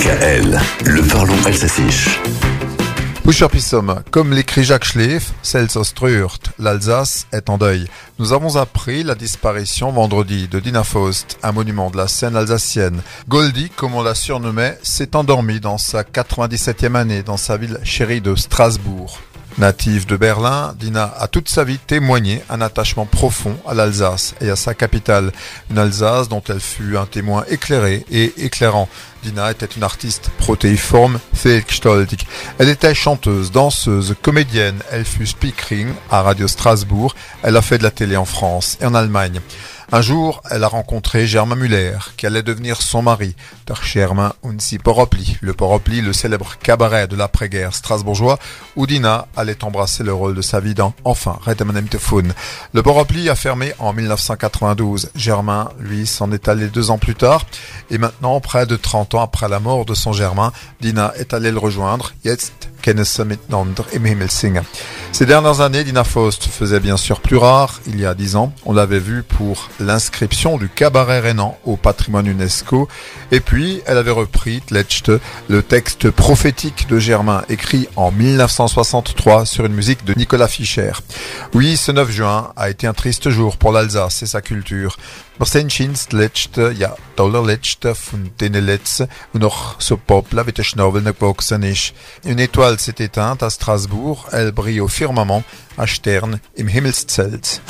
DKL, le parlons alsacisch. Pusherpissom, comme l'écrit Jacques Schleff, Selsostrurt, l'Alsace est en deuil. Nous avons appris la disparition vendredi de Dina Faust, un monument de la scène alsacienne. Goldie, comme on la surnommait, s'est endormi dans sa 97e année dans sa ville chérie de Strasbourg. Native de Berlin, Dina a toute sa vie témoigné un attachement profond à l'Alsace et à sa capitale, une Alsace dont elle fut un témoin éclairé et éclairant. Dina était une artiste protéiforme, Fähigstoltig. Elle était chanteuse, danseuse, comédienne, elle fut speakering à Radio Strasbourg, elle a fait de la télé en France et en Allemagne. Un jour, elle a rencontré Germain Muller, qui allait devenir son mari, Der Germain Unsi Poropli, le Poropli, le célèbre cabaret de l'après-guerre strasbourgeois, où Dina allait embrasser le rôle de sa vie dans Enfin, Redemanem Tefun. Le Poropli a fermé en 1992. Germain, lui, s'en est allé deux ans plus tard, et maintenant, près de 30 ans après la mort de son Germain, Dina est allée le rejoindre. Jetzt ces dernières années, Dina Faust faisait bien sûr plus rare. Il y a dix ans, on l'avait vue pour l'inscription du cabaret rénan au patrimoine UNESCO. Et puis, elle avait repris Tlechte, le texte prophétique de Germain, écrit en 1963 sur une musique de Nicolas Fischer. Oui, ce 9 juin a été un triste jour pour l'Alsace et sa culture. Une étoile s'est éteinte à Strasbourg, elle brille au firmament, à Stern, im Himmelszelt.